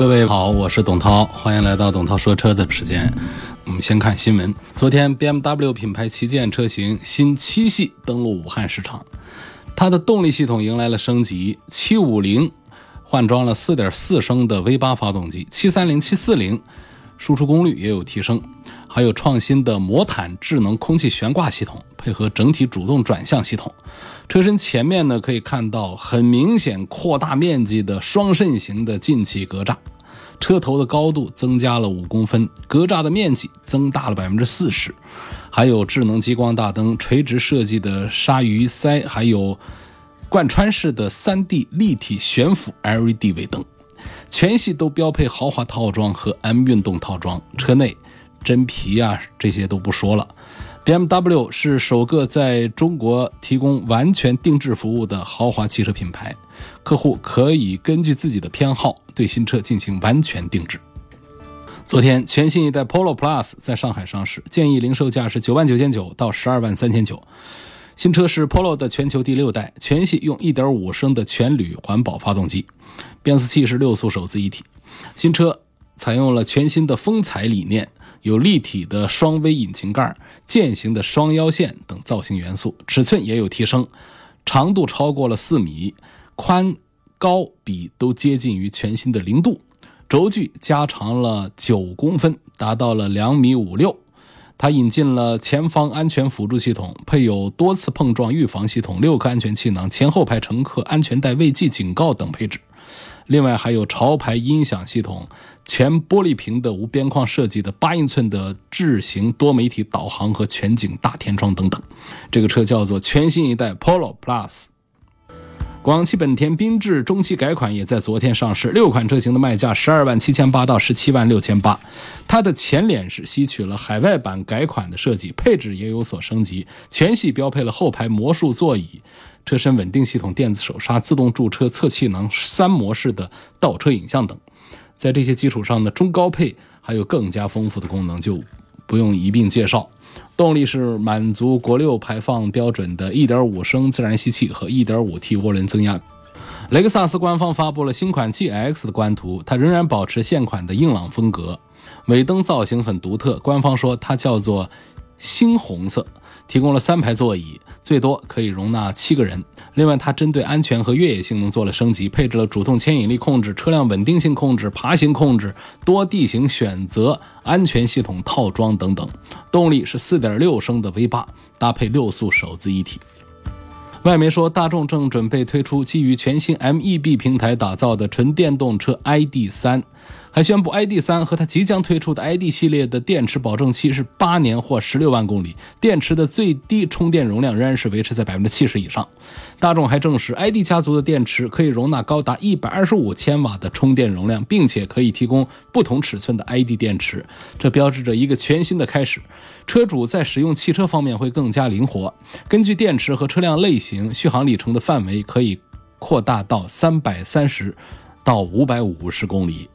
各位好，我是董涛，欢迎来到董涛说车的时间。我们先看新闻，昨天 BMW 品牌旗舰车型新七系登陆武汉市场，它的动力系统迎来了升级。七五零换装了四点四升的 V 八发动机七三零、七四零输出功率也有提升，还有创新的魔毯智能空气悬挂系统，配合整体主动转向系统。车身前面呢，可以看到很明显扩大面积的双肾型的进气格栅，车头的高度增加了五公分，格栅的面积增大了百分之四十，还有智能激光大灯、垂直设计的鲨鱼鳃，还有贯穿式的 3D 立体悬浮 LED 尾灯，全系都标配豪华套装和 M 运动套装，车内真皮啊这些都不说了。BMW 是首个在中国提供完全定制服务的豪华汽车品牌，客户可以根据自己的偏好对新车进行完全定制。昨天，全新一代 Polo Plus 在上海上市，建议零售价是九万九千九到十二万三千九。新车是 Polo 的全球第六代，全系用一点五升的全铝环保发动机，变速器是六速手自一体。新车采用了全新的风采理念。有立体的双 V 引擎盖、剑形的双腰线等造型元素，尺寸也有提升，长度超过了四米，宽高比都接近于全新的零度，轴距加长了九公分，达到了两米五六。它引进了前方安全辅助系统，配有多次碰撞预防系统、六颗安全气囊、前后排乘客安全带未系警告等配置。另外还有潮牌音响系统、全玻璃屏的无边框设计的八英寸的智行多媒体导航和全景大天窗等等。这个车叫做全新一代 Polo Plus。广汽本田缤智中期改款也在昨天上市，六款车型的卖价十二万七千八到十七万六千八。它的前脸是吸取了海外版改款的设计，配置也有所升级，全系标配了后排魔术座椅、车身稳定系统、电子手刹、自动驻车、侧气囊、三模式的倒车影像等。在这些基础上呢，中高配还有更加丰富的功能，就不用一并介绍。动力是满足国六排放标准的1.5升自然吸气和 1.5T 涡轮增压。雷克萨斯官方发布了新款 GX 的官图，它仍然保持现款的硬朗风格，尾灯造型很独特，官方说它叫做猩红色。提供了三排座椅，最多可以容纳七个人。另外，它针对安全和越野性能做了升级，配置了主动牵引力控制、车辆稳定性控制、爬行控制、多地形选择、安全系统套装等等。动力是4.6升的 V8，搭配六速手自一体。外媒说，大众正准备推出基于全新 MEB 平台打造的纯电动车 ID.3。还宣布，ID. 三和它即将推出的 ID 系列的电池保证期是八年或十六万公里，电池的最低充电容量仍然是维持在百分之七十以上。大众还证实，ID 家族的电池可以容纳高达一百二十五千瓦的充电容量，并且可以提供不同尺寸的 ID 电池，这标志着一个全新的开始。车主在使用汽车方面会更加灵活，根据电池和车辆类型，续航里程的范围可以扩大到三百三十到五百五十公里。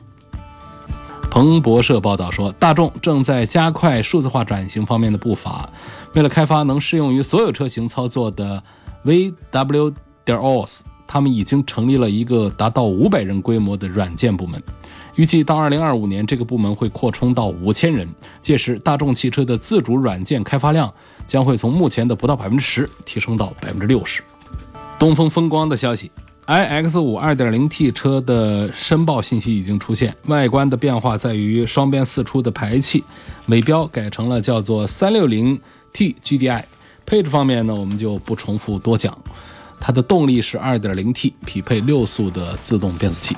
彭博社报道说，大众正在加快数字化转型方面的步伐。为了开发能适用于所有车型操作的 VW 点 OS，他们已经成立了一个达到五百人规模的软件部门。预计到二零二五年，这个部门会扩充到五千人。届时，大众汽车的自主软件开发量将会从目前的不到百分之十提升到百分之六十。东风风光的消息。iX 五 2.0T 车的申报信息已经出现，外观的变化在于双边四出的排气，尾标改成了叫做 360T GDI。配置方面呢，我们就不重复多讲。它的动力是 2.0T，匹配六速的自动变速器。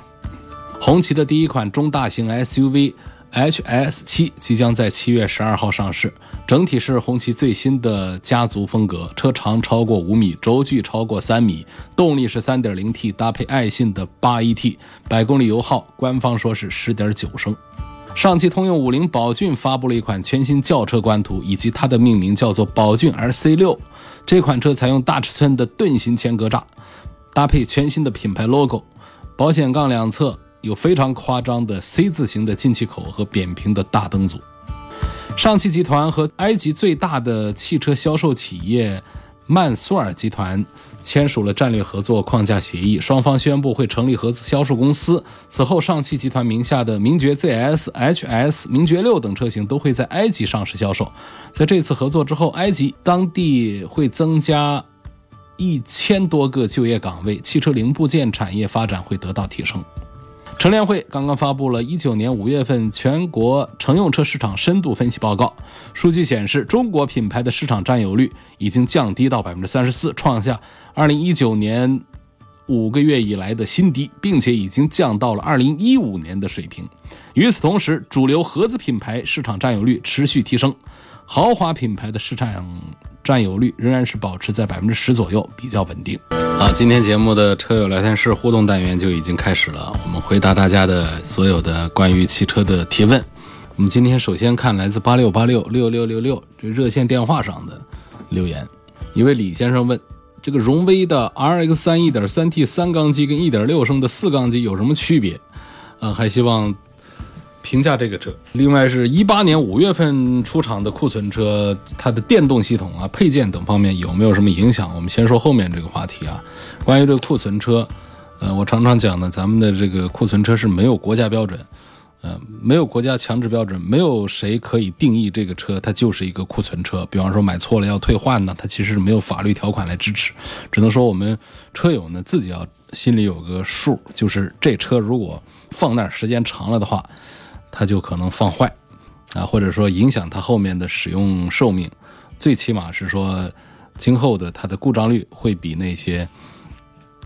红旗的第一款中大型 SUV。HS 七即将在七月十二号上市，整体是红旗最新的家族风格，车长超过五米，轴距超过三米，动力是三点零 T 搭配爱信的八 AT，百公里油耗官方说是十点九升。上汽通用五菱宝骏发布了一款全新轿车官图，以及它的命名叫做宝骏 RC 六。这款车采用大尺寸的盾形前格栅，搭配全新的品牌 logo，保险杠两侧有非常夸张的 C 字形的进气口和扁平的大灯组。上汽集团和埃及最大的汽车销售企业曼苏尔集团。签署了战略合作框架协议，双方宣布会成立合资销售公司。此后，上汽集团名下的名爵 ZS、HS、名爵六等车型都会在埃及上市销售。在这次合作之后，埃及当地会增加一千多个就业岗位，汽车零部件产业发展会得到提升。乘联会刚刚发布了一九年五月份全国乘用车市场深度分析报告，数据显示，中国品牌的市场占有率已经降低到百分之三十四，创下二零一九年五个月以来的新低，并且已经降到了二零一五年的水平。与此同时，主流合资品牌市场占有率持续提升，豪华品牌的市场占有率仍然是保持在百分之十左右，比较稳定。好，今天节目的车友聊天室互动单元就已经开始了，我们回答大家的所有的关于汽车的提问。我们今天首先看来自八六八六六六六六这热线电话上的留言，一位李先生问：这个荣威的 RX 三一点三 T 三缸机跟一点六升的四缸机有什么区别？啊，还希望。评价这个车，另外是一八年五月份出厂的库存车，它的电动系统啊、配件等方面有没有什么影响？我们先说后面这个话题啊。关于这个库存车，呃，我常常讲呢，咱们的这个库存车是没有国家标准，呃，没有国家强制标准，没有谁可以定义这个车它就是一个库存车。比方说买错了要退换呢，它其实是没有法律条款来支持，只能说我们车友呢自己要心里有个数，就是这车如果放那儿时间长了的话。它就可能放坏，啊，或者说影响它后面的使用寿命，最起码是说，今后的它的故障率会比那些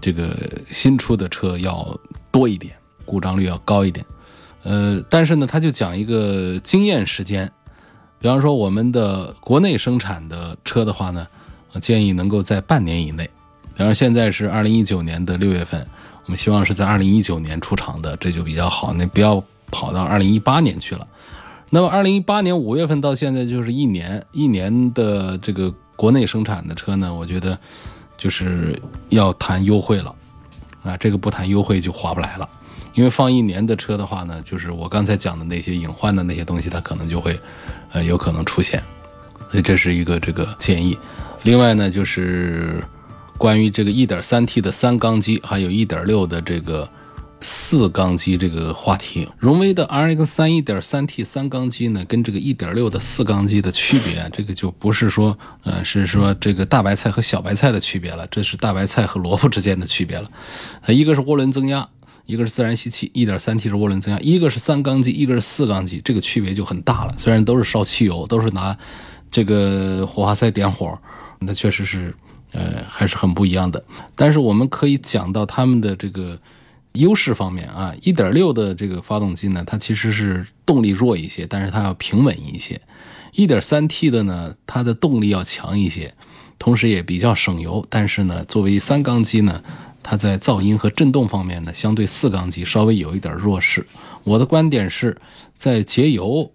这个新出的车要多一点，故障率要高一点。呃，但是呢，他就讲一个经验时间，比方说我们的国内生产的车的话呢，建议能够在半年以内。比方现在是二零一九年的六月份，我们希望是在二零一九年出厂的，这就比较好。那不要。跑到二零一八年去了，那么二零一八年五月份到现在就是一年，一年的这个国内生产的车呢，我觉得就是要谈优惠了，啊，这个不谈优惠就划不来了，因为放一年的车的话呢，就是我刚才讲的那些隐患的那些东西，它可能就会，呃，有可能出现，所以这是一个这个建议。另外呢，就是关于这个一点三 T 的三缸机，还有一点六的这个。四缸机这个话题，荣威的 RX 三一点三 T 三缸机呢，跟这个一点六的四缸机的区别，这个就不是说，呃，是说这个大白菜和小白菜的区别了，这是大白菜和萝卜之间的区别了。一个是涡轮增压，一个是自然吸气，一点三 T 是涡轮增压，一个是三缸机，一个是四缸机，这个区别就很大了。虽然都是烧汽油，都是拿这个火花塞点火，那确实是，呃，还是很不一样的。但是我们可以讲到他们的这个。优势方面啊，一点六的这个发动机呢，它其实是动力弱一些，但是它要平稳一些。一点三 T 的呢，它的动力要强一些，同时也比较省油。但是呢，作为三缸机呢，它在噪音和震动方面呢，相对四缸机稍微有一点弱势。我的观点是在节油、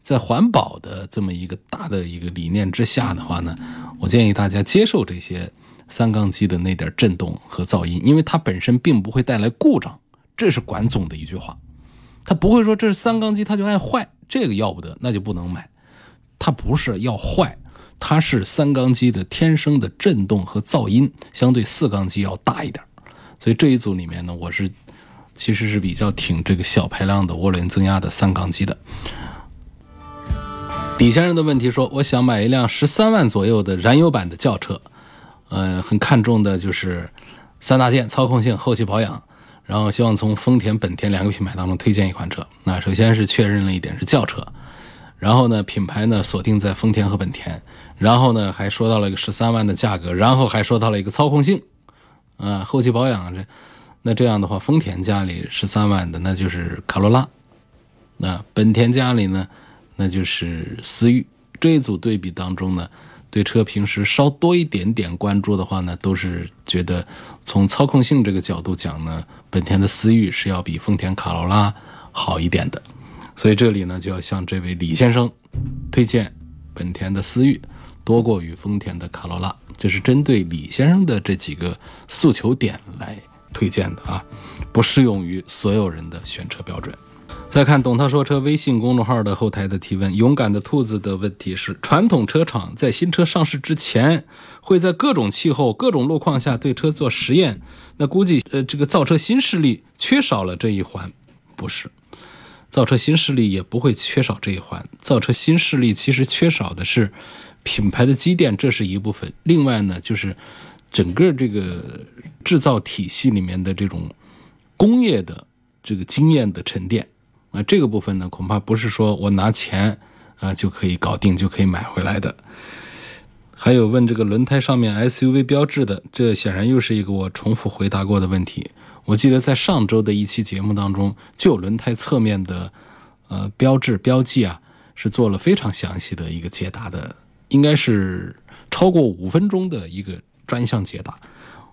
在环保的这么一个大的一个理念之下的话呢，我建议大家接受这些。三缸机的那点震动和噪音，因为它本身并不会带来故障，这是管总的一句话。他不会说这是三缸机，他就爱坏，这个要不得，那就不能买。它不是要坏，它是三缸机的天生的震动和噪音相对四缸机要大一点。所以这一组里面呢，我是其实是比较挺这个小排量的涡轮增压的三缸机的。李先生的问题说，我想买一辆十三万左右的燃油版的轿车。嗯，很看重的就是三大件：操控性、后期保养。然后希望从丰田、本田两个品牌当中推荐一款车。那首先是确认了一点是轿车，然后呢品牌呢锁定在丰田和本田，然后呢还说到了一个十三万的价格，然后还说到了一个操控性，啊后期保养这，那这样的话丰田家里十三万的那就是卡罗拉，那本田家里呢那就是思域。这一组对比当中呢。对车平时稍多一点点关注的话呢，都是觉得从操控性这个角度讲呢，本田的思域是要比丰田卡罗拉好一点的。所以这里呢，就要向这位李先生推荐本田的思域多过于丰田的卡罗拉，这是针对李先生的这几个诉求点来推荐的啊，不适用于所有人的选车标准。再看董涛说车微信公众号的后台的提问，勇敢的兔子的问题是：传统车厂在新车上市之前，会在各种气候、各种路况下对车做实验。那估计呃，这个造车新势力缺少了这一环，不是？造车新势力也不会缺少这一环。造车新势力其实缺少的是品牌的积淀，这是一部分。另外呢，就是整个这个制造体系里面的这种工业的这个经验的沉淀。啊，这个部分呢，恐怕不是说我拿钱啊就可以搞定，就可以买回来的。还有问这个轮胎上面 SUV 标志的，这显然又是一个我重复回答过的问题。我记得在上周的一期节目当中，就轮胎侧面的呃标志标记啊，是做了非常详细的一个解答的，应该是超过五分钟的一个专项解答。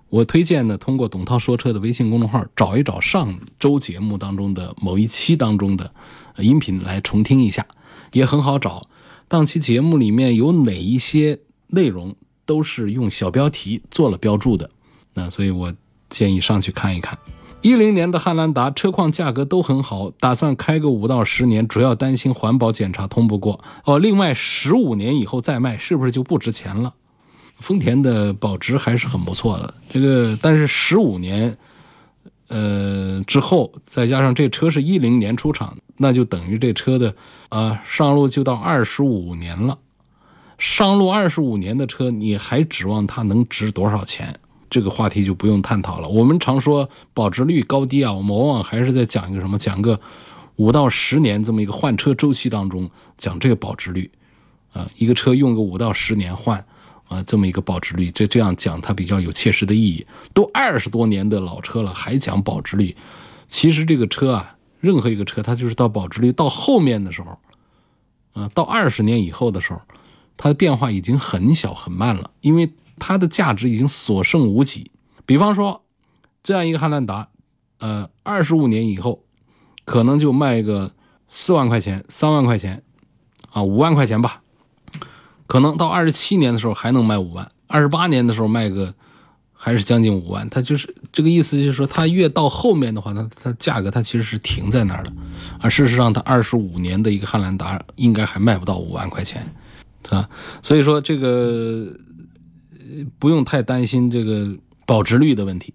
我推荐呢，通过董涛说车的微信公众号找一找上周节目当中的某一期当中的音频来重听一下，也很好找。当期节目里面有哪一些内容都是用小标题做了标注的，那所以我建议上去看一看。一零年的汉兰达车况价格都很好，打算开个五到十年，主要担心环保检查通不过。哦，另外十五年以后再卖，是不是就不值钱了？丰田的保值还是很不错的，这个但是十五年，呃之后再加上这车是一零年出厂，那就等于这车的啊上路就到二十五年了，上路二十五年的车，你还指望它能值多少钱？这个话题就不用探讨了。我们常说保值率高低啊，我们往往还是在讲一个什么？讲个五到十年这么一个换车周期当中讲这个保值率啊，一个车用个五到十年换。啊，这么一个保值率，这这样讲它比较有切实的意义。都二十多年的老车了，还讲保值率，其实这个车啊，任何一个车，它就是到保值率到后面的时候，啊，到二十年以后的时候，它的变化已经很小很慢了，因为它的价值已经所剩无几。比方说，这样一个汉兰达，呃，二十五年以后，可能就卖个四万块钱、三万块钱，啊，五万块钱吧。可能到二十七年的时候还能卖五万，二十八年的时候卖个还是将近五万，它就是这个意思，就是说它越到后面的话，它它价格它其实是停在那儿的，而事实上它二十五年的一个汉兰达应该还卖不到五万块钱，是吧？所以说这个不用太担心这个保值率的问题。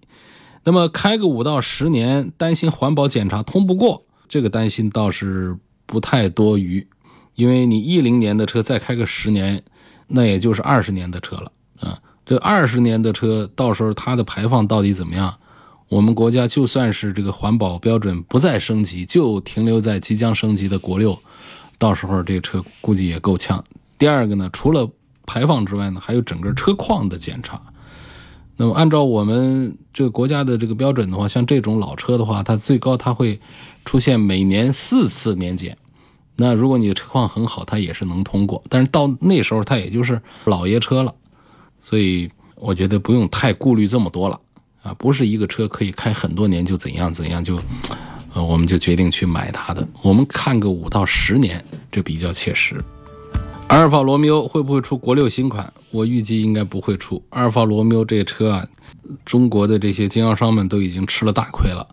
那么开个五到十年，担心环保检查通不过，这个担心倒是不太多余。因为你一零年的车再开个十年，那也就是二十年的车了啊。这二十年的车，到时候它的排放到底怎么样？我们国家就算是这个环保标准不再升级，就停留在即将升级的国六，到时候这车估计也够呛。第二个呢，除了排放之外呢，还有整个车况的检查。那么按照我们这个国家的这个标准的话，像这种老车的话，它最高它会出现每年四次年检。那如果你的车况很好，它也是能通过。但是到那时候，它也就是老爷车了，所以我觉得不用太顾虑这么多了啊！不是一个车可以开很多年就怎样怎样就，呃，我们就决定去买它的。我们看个五到十年，这比较切实。阿尔法罗密欧会不会出国六新款？我预计应该不会出。阿尔法罗密欧这车啊，中国的这些经销商们都已经吃了大亏了。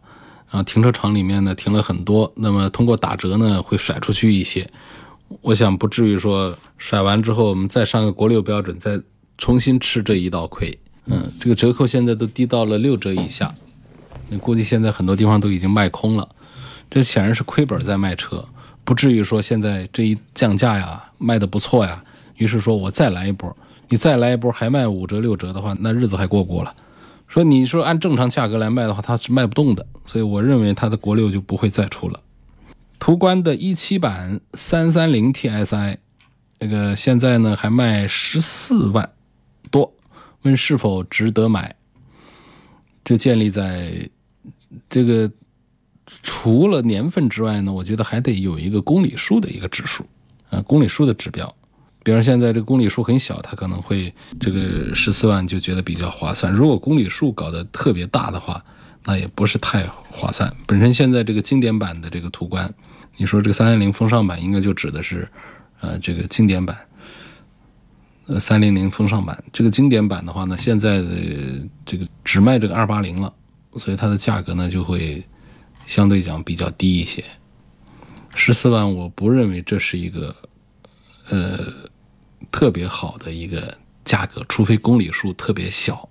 啊，停车场里面呢停了很多，那么通过打折呢会甩出去一些，我想不至于说甩完之后我们再上个国六标准，再重新吃这一道亏。嗯，这个折扣现在都低到了六折以下，那估计现在很多地方都已经卖空了，这显然是亏本在卖车，不至于说现在这一降价呀卖的不错呀，于是说我再来一波，你再来一波还卖五折六折的话，那日子还过不过了？说你说按正常价格来卖的话，它是卖不动的，所以我认为它的国六就不会再出了。途观的一七版三三零 TSI，那个现在呢还卖十四万多，问是否值得买？这建立在这个除了年份之外呢，我觉得还得有一个公里数的一个指数啊，公里数的指标。比如现在这公里数很小，他可能会这个十四万就觉得比较划算。如果公里数搞得特别大的话，那也不是太划算。本身现在这个经典版的这个途观，你说这个三三零风尚版应该就指的是，呃，这个经典版，呃，三零零风尚版。这个经典版的话呢，现在的这个只卖这个二八零了，所以它的价格呢就会相对讲比较低一些。十四万，我不认为这是一个，呃，特别好的一个价格，除非公里数特别小。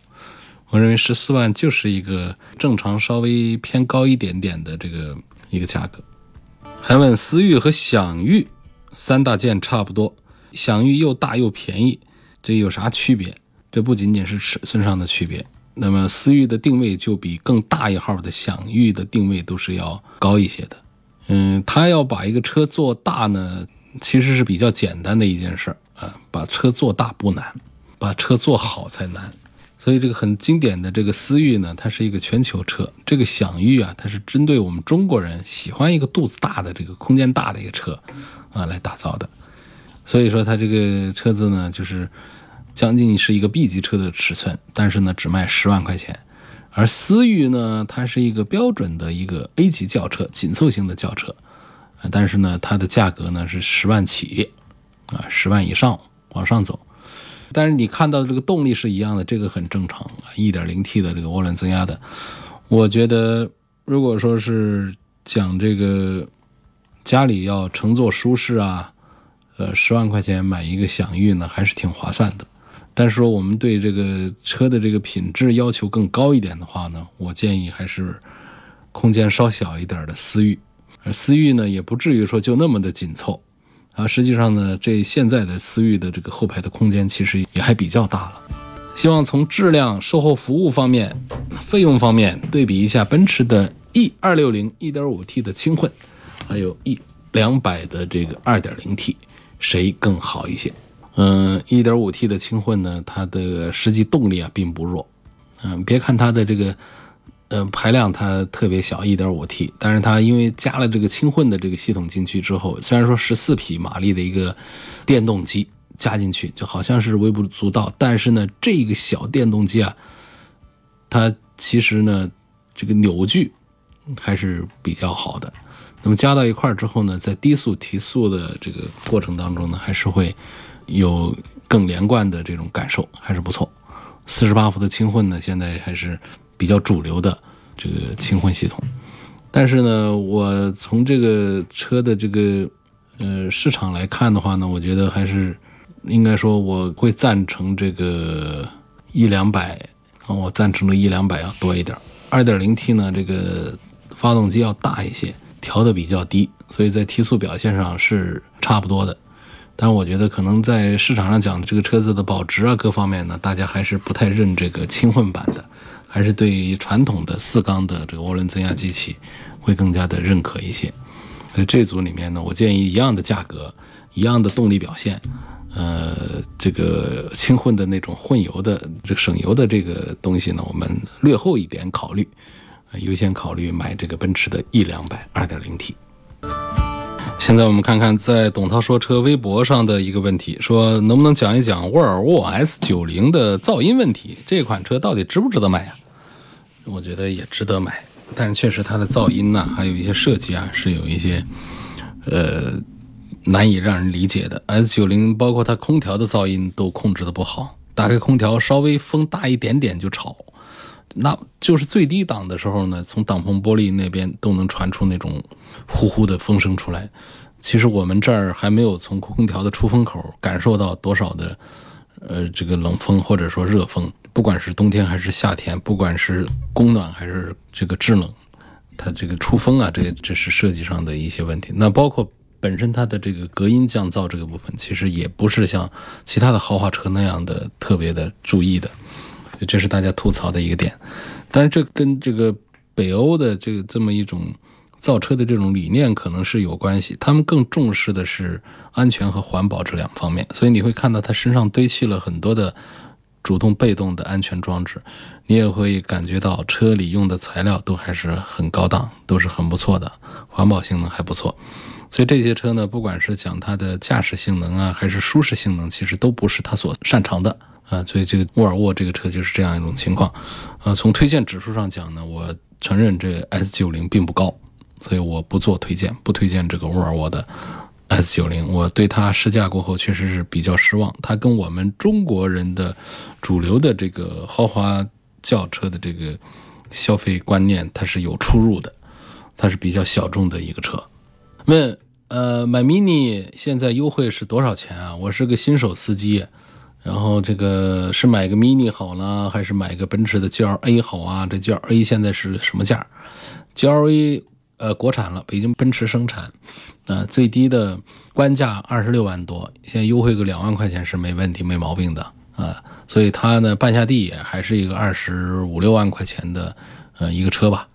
我认为十四万就是一个正常稍微偏高一点点的这个一个价格。还问思域和享域三大件差不多，享域又大又便宜，这有啥区别？这不仅仅是尺寸上的区别，那么思域的定位就比更大一号的享域的定位都是要高一些的。嗯，他要把一个车做大呢，其实是比较简单的一件事儿啊。把车做大不难，把车做好才难。所以这个很经典的这个思域呢，它是一个全球车。这个享域啊，它是针对我们中国人喜欢一个肚子大的、这个空间大的一个车啊来打造的。所以说它这个车子呢，就是将近是一个 B 级车的尺寸，但是呢只卖十万块钱。而思域呢，它是一个标准的一个 A 级轿车，紧凑型的轿车，但是呢，它的价格呢是十万起，啊，十万以上往上走。但是你看到的这个动力是一样的，这个很正常啊，1.0T 的这个涡轮增压的。我觉得，如果说是讲这个家里要乘坐舒适啊，呃，十万块钱买一个享域呢，还是挺划算的。但是说我们对这个车的这个品质要求更高一点的话呢，我建议还是空间稍小一点的思域，而思域呢也不至于说就那么的紧凑啊。实际上呢，这现在的思域的这个后排的空间其实也还比较大了。希望从质量、售后服务方面、费用方面对比一下奔驰的 E 二六零 1.5T 的轻混，还有 E 两百的这个 2.0T，谁更好一些？嗯，1.5T 的轻混呢，它的实际动力啊并不弱。嗯，别看它的这个，呃，排量它特别小，1.5T，但是它因为加了这个轻混的这个系统进去之后，虽然说14匹马力的一个电动机加进去，就好像是微不足道，但是呢，这个小电动机啊，它其实呢，这个扭矩还是比较好的。那么加到一块儿之后呢，在低速提速的这个过程当中呢，还是会。有更连贯的这种感受还是不错。四十八伏的轻混呢，现在还是比较主流的这个轻混系统。但是呢，我从这个车的这个呃市场来看的话呢，我觉得还是应该说我会赞成这个一两百啊，我赞成的一两百要多一点。二点零 T 呢，这个发动机要大一些，调的比较低，所以在提速表现上是差不多的。但是我觉得可能在市场上讲这个车子的保值啊各方面呢，大家还是不太认这个轻混版的，还是对于传统的四缸的这个涡轮增压机器会更加的认可一些。所以这组里面呢，我建议一样的价格，一样的动力表现，呃，这个轻混的那种混油的这个省油的这个东西呢，我们略后一点考虑，优先考虑买这个奔驰的 E 两百二点零 T。现在我们看看在董涛说车微博上的一个问题，说能不能讲一讲沃尔沃 S90 的噪音问题？这款车到底值不值得买呀？我觉得也值得买，但是确实它的噪音呢，还有一些设计啊，是有一些呃难以让人理解的。S90 包括它空调的噪音都控制的不好，打开空调稍微风大一点点就吵。那就是最低档的时候呢，从挡风玻璃那边都能传出那种呼呼的风声出来。其实我们这儿还没有从空调的出风口感受到多少的，呃，这个冷风或者说热风。不管是冬天还是夏天，不管是供暖还是这个制冷，它这个出风啊，这这是设计上的一些问题。那包括本身它的这个隔音降噪这个部分，其实也不是像其他的豪华车那样的特别的注意的。这是大家吐槽的一个点，但是这跟这个北欧的这个这么一种造车的这种理念可能是有关系。他们更重视的是安全和环保这两方面，所以你会看到它身上堆砌了很多的主动、被动的安全装置。你也会感觉到车里用的材料都还是很高档，都是很不错的，环保性能还不错。所以这些车呢，不管是讲它的驾驶性能啊，还是舒适性能，其实都不是它所擅长的。啊，所以这个沃尔沃这个车就是这样一种情况，呃，从推荐指数上讲呢，我承认这 S 九零并不高，所以我不做推荐，不推荐这个沃尔沃的 S 九零。我对它试驾过后确实是比较失望，它跟我们中国人的主流的这个豪华轿车的这个消费观念它是有出入的，它是比较小众的一个车。问，呃，买 mini 现在优惠是多少钱啊？我是个新手司机。然后这个是买个 mini 好呢，还是买个奔驰的 GLA 好啊？这 GLA 现在是什么价？GLA 呃国产了，北京奔驰生产，呃最低的官价二十六万多，现在优惠个两万块钱是没问题、没毛病的啊。所以它呢半下地也还是一个二十五六万块钱的呃一个车吧。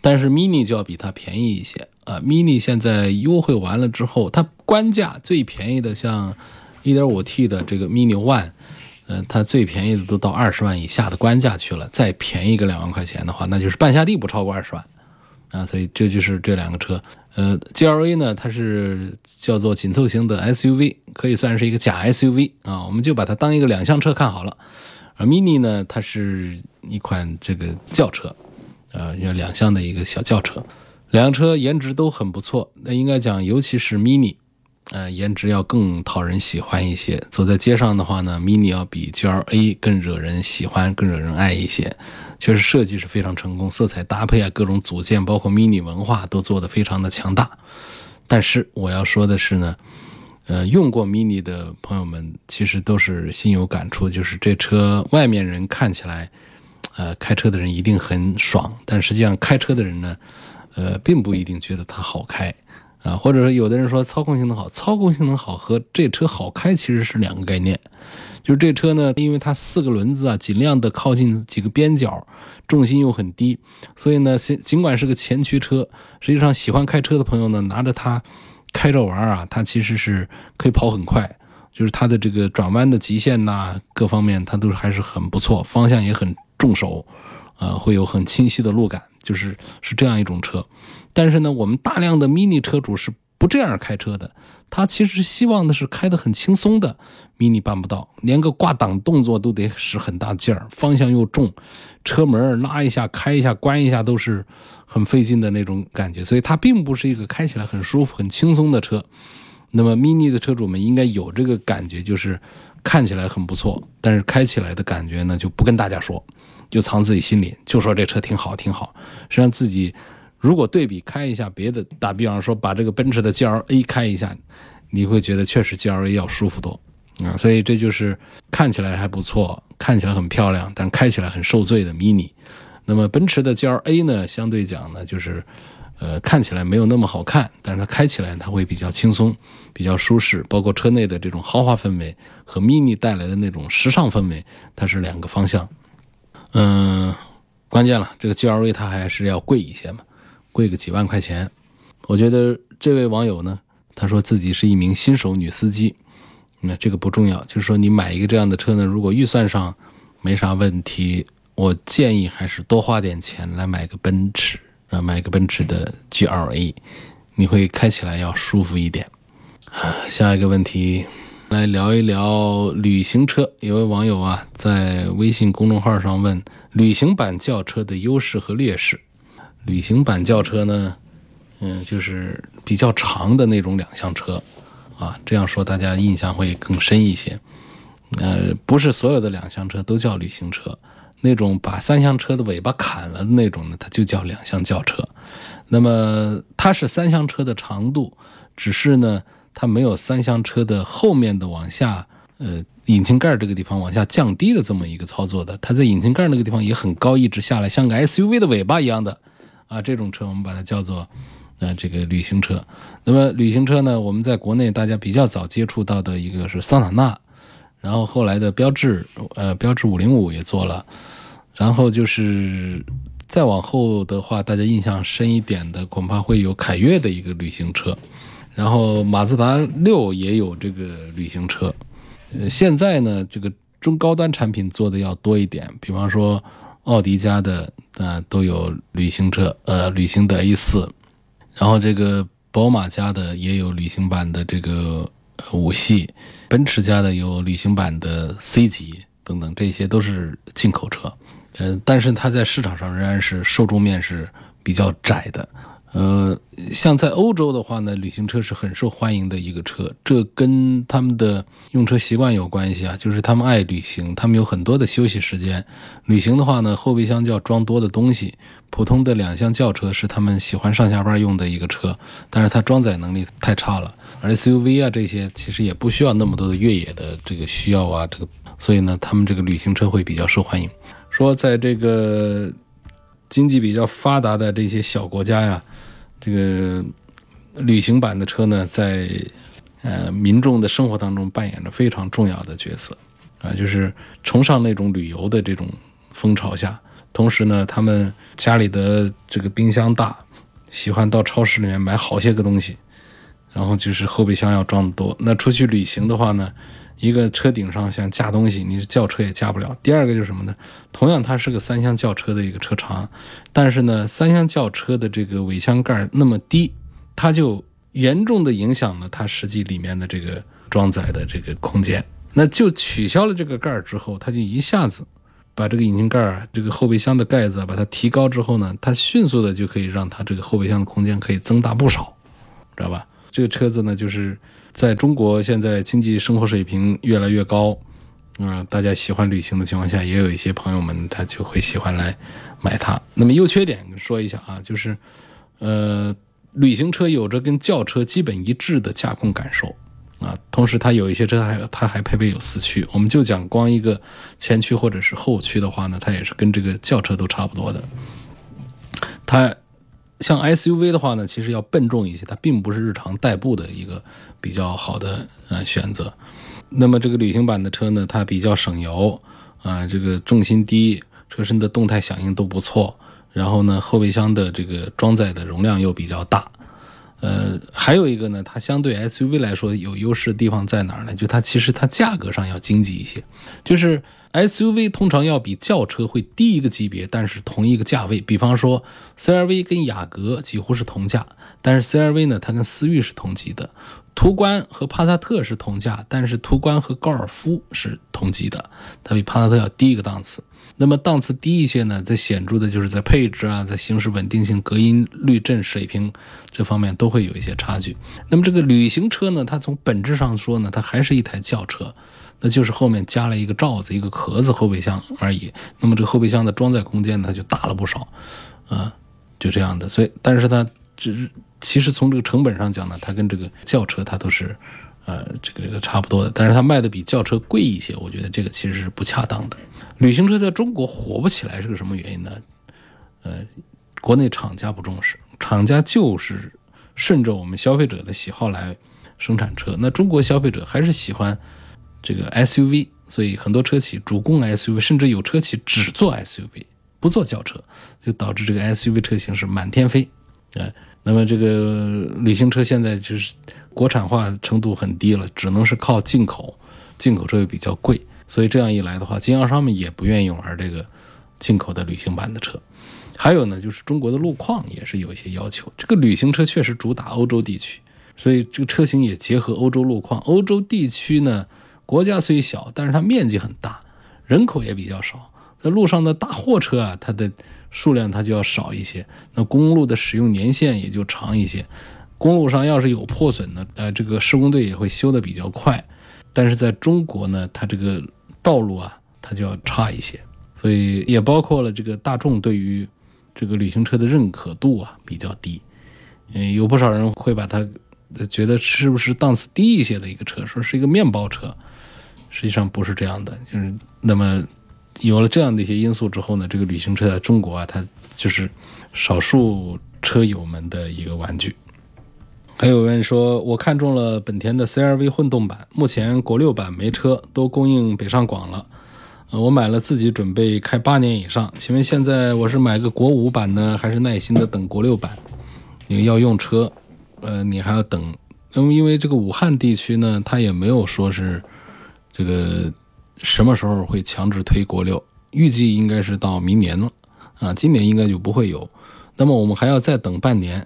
但是 mini 就要比它便宜一些啊。mini 现在优惠完了之后，它官价最便宜的像。1.5T 的这个 Mini One，呃，它最便宜的都到二十万以下的官价去了，再便宜个两万块钱的话，那就是半下地不超过二十万，啊，所以这就是这两个车。呃，GLA 呢，它是叫做紧凑型的 SUV，可以算是一个假 SUV 啊，我们就把它当一个两厢车看好了。而 Mini 呢，它是一款这个轿车，呃，要两厢的一个小轿车，两辆车颜值都很不错。那应该讲，尤其是 Mini。呃，颜值要更讨人喜欢一些。走在街上的话呢，Mini 要比 GLA 更惹人喜欢、更惹人爱一些。确实设计是非常成功，色彩搭配啊，各种组件，包括 Mini 文化都做得非常的强大。但是我要说的是呢，呃，用过 Mini 的朋友们其实都是心有感触，就是这车外面人看起来，呃，开车的人一定很爽，但实际上开车的人呢，呃，并不一定觉得它好开。啊，或者说有的人说操控性能好，操控性能好和这车好开其实是两个概念。就是这车呢，因为它四个轮子啊，尽量的靠近几个边角，重心又很低，所以呢，尽尽管是个前驱车，实际上喜欢开车的朋友呢，拿着它开着玩啊，它其实是可以跑很快，就是它的这个转弯的极限呐，各方面它都还是很不错，方向也很重手，呃，会有很清晰的路感，就是是这样一种车。但是呢，我们大量的 mini 车主是不这样开车的，他其实希望的是开得很轻松的，mini 办不到，连个挂档动作都得使很大劲儿，方向又重，车门拉一下、开一下、关一下都是很费劲的那种感觉，所以它并不是一个开起来很舒服、很轻松的车。那么 mini 的车主们应该有这个感觉，就是看起来很不错，但是开起来的感觉呢就不跟大家说，就藏自己心里，就说这车挺好、挺好，实际上自己。如果对比开一下别的，打比方说把这个奔驰的 GLA 开一下，你会觉得确实 GLA 要舒服多啊，所以这就是看起来还不错，看起来很漂亮，但开起来很受罪的 Mini。那么奔驰的 GLA 呢，相对讲呢，就是呃看起来没有那么好看，但是它开起来它会比较轻松，比较舒适，包括车内的这种豪华氛围和 Mini 带来的那种时尚氛围，它是两个方向。嗯，关键了，这个 GLA 它还是要贵一些嘛。贵个几万块钱，我觉得这位网友呢，他说自己是一名新手女司机，那这个不重要，就是说你买一个这样的车呢，如果预算上没啥问题，我建议还是多花点钱来买个奔驰啊，买个奔驰的 GLA，你会开起来要舒服一点。啊下一个问题，来聊一聊旅行车。有位网友啊，在微信公众号上问旅行版轿车的优势和劣势。旅行版轿车呢，嗯，就是比较长的那种两厢车，啊，这样说大家印象会更深一些。呃，不是所有的两厢车都叫旅行车，那种把三厢车的尾巴砍了的那种呢，它就叫两厢轿车。那么它是三厢车的长度，只是呢，它没有三厢车的后面的往下，呃，引擎盖这个地方往下降低的这么一个操作的。它在引擎盖那个地方也很高，一直下来，像个 SUV 的尾巴一样的。啊，这种车我们把它叫做，呃，这个旅行车。那么旅行车呢，我们在国内大家比较早接触到的一个是桑塔纳，然后后来的标致，呃，标致五零五也做了，然后就是再往后的话，大家印象深一点的恐怕会有凯越的一个旅行车，然后马自达六也有这个旅行车。呃，现在呢，这个中高端产品做的要多一点，比方说。奥迪家的啊都有旅行车，呃，旅行的 A 四，然后这个宝马家的也有旅行版的这个五系，奔驰家的有旅行版的 C 级等等，这些都是进口车。呃，但是它在市场上仍然是受众面是比较窄的。呃，像在欧洲的话呢，旅行车是很受欢迎的一个车，这跟他们的用车习惯有关系啊，就是他们爱旅行，他们有很多的休息时间。旅行的话呢，后备箱就要装多的东西，普通的两厢轿车是他们喜欢上下班用的一个车，但是它装载能力太差了。而 SUV 啊这些其实也不需要那么多的越野的这个需要啊，这个所以呢，他们这个旅行车会比较受欢迎。说在这个经济比较发达的这些小国家呀。这个旅行版的车呢，在呃民众的生活当中扮演着非常重要的角色啊，就是崇尚那种旅游的这种风潮下，同时呢，他们家里的这个冰箱大，喜欢到超市里面买好些个东西，然后就是后备箱要装的多。那出去旅行的话呢？一个车顶上想架东西，你轿车也架不了。第二个就是什么呢？同样它是个三厢轿车的一个车长，但是呢，三厢轿车的这个尾箱盖那么低，它就严重的影响了它实际里面的这个装载的这个空间。那就取消了这个盖儿之后，它就一下子把这个引擎盖儿、这个后备箱的盖子把它提高之后呢，它迅速的就可以让它这个后备箱的空间可以增大不少，知道吧？这个车子呢，就是。在中国，现在经济生活水平越来越高，嗯，大家喜欢旅行的情况下，也有一些朋友们他就会喜欢来买它。那么优缺点说一下啊，就是，呃，旅行车有着跟轿车基本一致的驾控感受啊，同时它有一些车还它还配备有四驱，我们就讲光一个前驱或者是后驱的话呢，它也是跟这个轿车都差不多的，它。像 SUV 的话呢，其实要笨重一些，它并不是日常代步的一个比较好的呃选择。那么这个旅行版的车呢，它比较省油啊，这个重心低，车身的动态响应都不错。然后呢，后备箱的这个装载的容量又比较大。呃，还有一个呢，它相对 SUV 来说有优势的地方在哪儿呢？就它其实它价格上要经济一些，就是。SUV 通常要比轿车会低一个级别，但是同一个价位。比方说，CRV 跟雅阁几乎是同价，但是 CRV 呢，它跟思域是同级的；途观和帕萨特是同价，但是途观和高尔夫是同级的，它比帕萨特要低一个档次。那么档次低一些呢，最显著的就是在配置啊，在行驶稳定性、隔音、滤震水平这方面都会有一些差距。那么这个旅行车呢，它从本质上说呢，它还是一台轿车。那就是后面加了一个罩子、一个壳子后备箱而已。那么这个后备箱的装载空间呢，就大了不少，啊，就这样的。所以，但是它只是其实从这个成本上讲呢，它跟这个轿车它都是，呃，这个这个差不多的。但是它卖的比轿车贵一些，我觉得这个其实是不恰当的。旅行车在中国火不起来是个什么原因呢？呃，国内厂家不重视，厂家就是顺着我们消费者的喜好来生产车。那中国消费者还是喜欢。这个 SUV，所以很多车企主攻 SUV，甚至有车企只做 SUV，不做轿车，就导致这个 SUV 车型是满天飞。哎，那么这个旅行车现在就是国产化程度很低了，只能是靠进口，进口车又比较贵，所以这样一来的话，经销商们也不愿意玩这个进口的旅行版的车。还有呢，就是中国的路况也是有一些要求，这个旅行车确实主打欧洲地区，所以这个车型也结合欧洲路况。欧洲地区呢。国家虽小，但是它面积很大，人口也比较少，在路上的大货车啊，它的数量它就要少一些，那公路的使用年限也就长一些。公路上要是有破损呢，呃，这个施工队也会修得比较快。但是在中国呢，它这个道路啊，它就要差一些，所以也包括了这个大众对于这个旅行车的认可度啊比较低。嗯，有不少人会把它觉得是不是档次低一些的一个车，说是一个面包车。实际上不是这样的，就是那么有了这样的一些因素之后呢，这个旅行车在中国啊，它就是少数车友们的一个玩具。还有人说，我看中了本田的 CRV 混动版，目前国六版没车，都供应北上广了。呃，我买了，自己准备开八年以上。请问现在我是买个国五版呢，还是耐心的等国六版？你要用车，呃，你还要等，因为因为这个武汉地区呢，它也没有说是。这个什么时候会强制推国六？预计应该是到明年了，啊，今年应该就不会有。那么我们还要再等半年，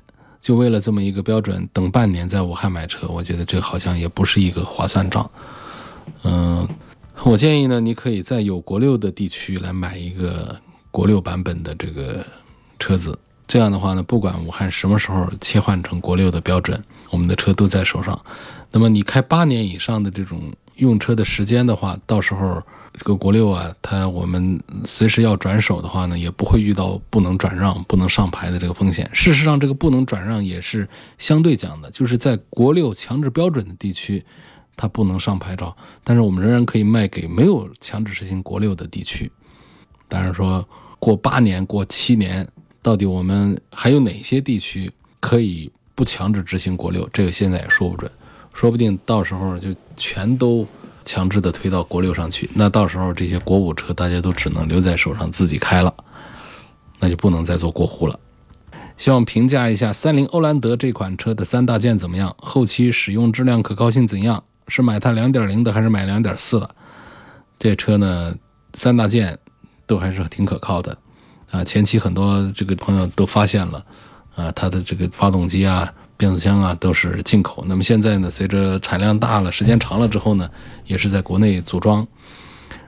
就为了这么一个标准，等半年在武汉买车，我觉得这好像也不是一个划算账。嗯，我建议呢，你可以在有国六的地区来买一个国六版本的这个车子。这样的话呢，不管武汉什么时候切换成国六的标准，我们的车都在手上。那么你开八年以上的这种用车的时间的话，到时候这个国六啊，它我们随时要转手的话呢，也不会遇到不能转让、不能上牌的这个风险。事实上，这个不能转让也是相对讲的，就是在国六强制标准的地区，它不能上牌照，但是我们仍然可以卖给没有强制实行国六的地区。当然说过八年、过七年。到底我们还有哪些地区可以不强制执行国六？这个现在也说不准，说不定到时候就全都强制的推到国六上去。那到时候这些国五车大家都只能留在手上自己开了，那就不能再做过户了。希望评价一下三菱欧蓝德这款车的三大件怎么样？后期使用质量可靠性怎样？是买它两点零的还是买两点四的？这车呢，三大件都还是挺可靠的。啊，前期很多这个朋友都发现了，啊，它的这个发动机啊、变速箱啊都是进口。那么现在呢，随着产量大了、时间长了之后呢，也是在国内组装。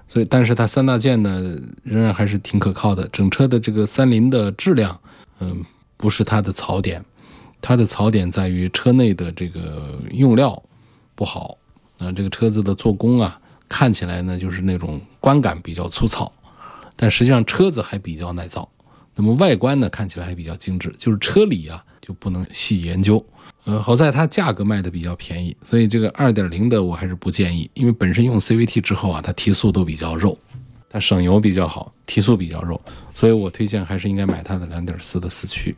所以，但是它三大件呢，仍然还是挺可靠的。整车的这个三菱的质量，嗯，不是它的槽点，它的槽点在于车内的这个用料不好。啊，这个车子的做工啊，看起来呢就是那种观感比较粗糙。但实际上车子还比较耐造，那么外观呢看起来还比较精致，就是车里啊就不能细研究。呃，好在它价格卖的比较便宜，所以这个二点零的我还是不建议，因为本身用 CVT 之后啊，它提速都比较肉，它省油比较好，提速比较肉，所以我推荐还是应该买它的两点四的四驱，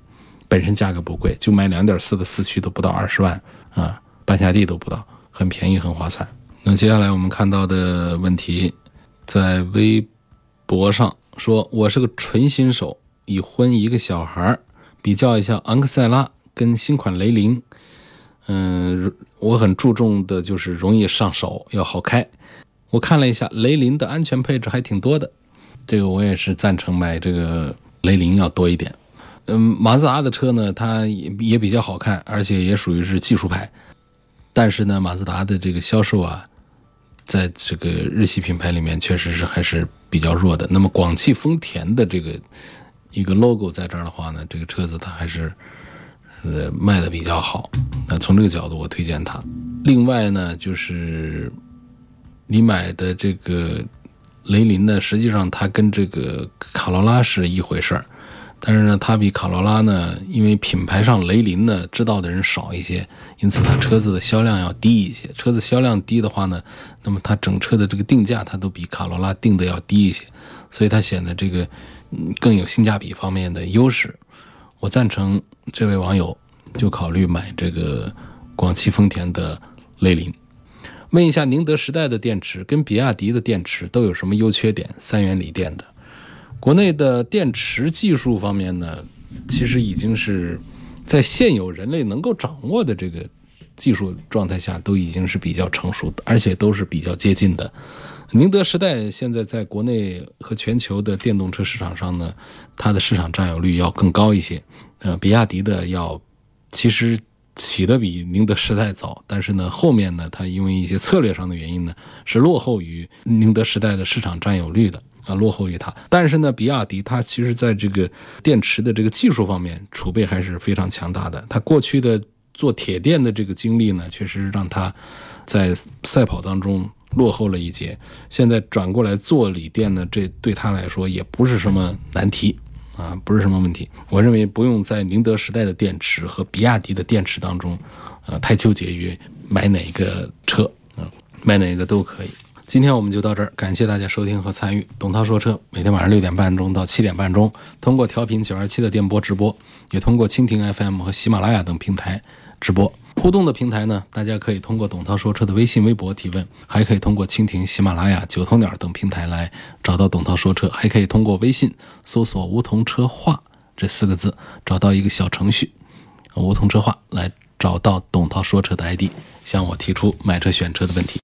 本身价格不贵，就买两点四的四驱都不到二十万啊，半下地都不到，很便宜，很划算。那接下来我们看到的问题，在微。博上说：“我是个纯新手，已婚一个小孩比较一下昂克赛拉跟新款雷凌，嗯，我很注重的就是容易上手，要好开。我看了一下雷凌的安全配置还挺多的，这个我也是赞成买这个雷凌要多一点。嗯，马自达的车呢，它也也比较好看，而且也属于是技术派。但是呢，马自达的这个销售啊。”在这个日系品牌里面，确实是还是比较弱的。那么广汽丰田的这个一个 logo 在这儿的话呢，这个车子它还是呃卖的比较好。那从这个角度，我推荐它。另外呢，就是你买的这个雷凌呢，实际上它跟这个卡罗拉是一回事儿。但是呢，它比卡罗拉呢，因为品牌上雷凌呢知道的人少一些，因此它车子的销量要低一些。车子销量低的话呢，那么它整车的这个定价它都比卡罗拉定的要低一些，所以它显得这个更有性价比方面的优势。我赞成这位网友就考虑买这个广汽丰田的雷凌。问一下，宁德时代的电池跟比亚迪的电池都有什么优缺点？三元锂电的。国内的电池技术方面呢，其实已经是在现有人类能够掌握的这个技术状态下，都已经是比较成熟的，而且都是比较接近的。宁德时代现在在国内和全球的电动车市场上呢，它的市场占有率要更高一些。呃，比亚迪的要其实起的比宁德时代早，但是呢，后面呢，它因为一些策略上的原因呢，是落后于宁德时代的市场占有率的。啊，落后于它，但是呢，比亚迪它其实在这个电池的这个技术方面储备还是非常强大的。它过去的做铁电的这个经历呢，确实让它在赛跑当中落后了一截。现在转过来做锂电呢，这对他来说也不是什么难题啊，不是什么问题。我认为不用在宁德时代的电池和比亚迪的电池当中，呃，太纠结于买哪个车啊，买哪个都可以。今天我们就到这儿，感谢大家收听和参与。董涛说车，每天晚上六点半钟到七点半钟，通过调频九二七的电波直播，也通过蜻蜓 FM 和喜马拉雅等平台直播。互动的平台呢，大家可以通过董涛说车的微信、微博提问，还可以通过蜻蜓、喜马拉雅、九头鸟等平台来找到董涛说车，还可以通过微信搜索“梧桐车话”这四个字，找到一个小程序“梧桐车话”来找到董涛说车的 ID，向我提出买车选车的问题。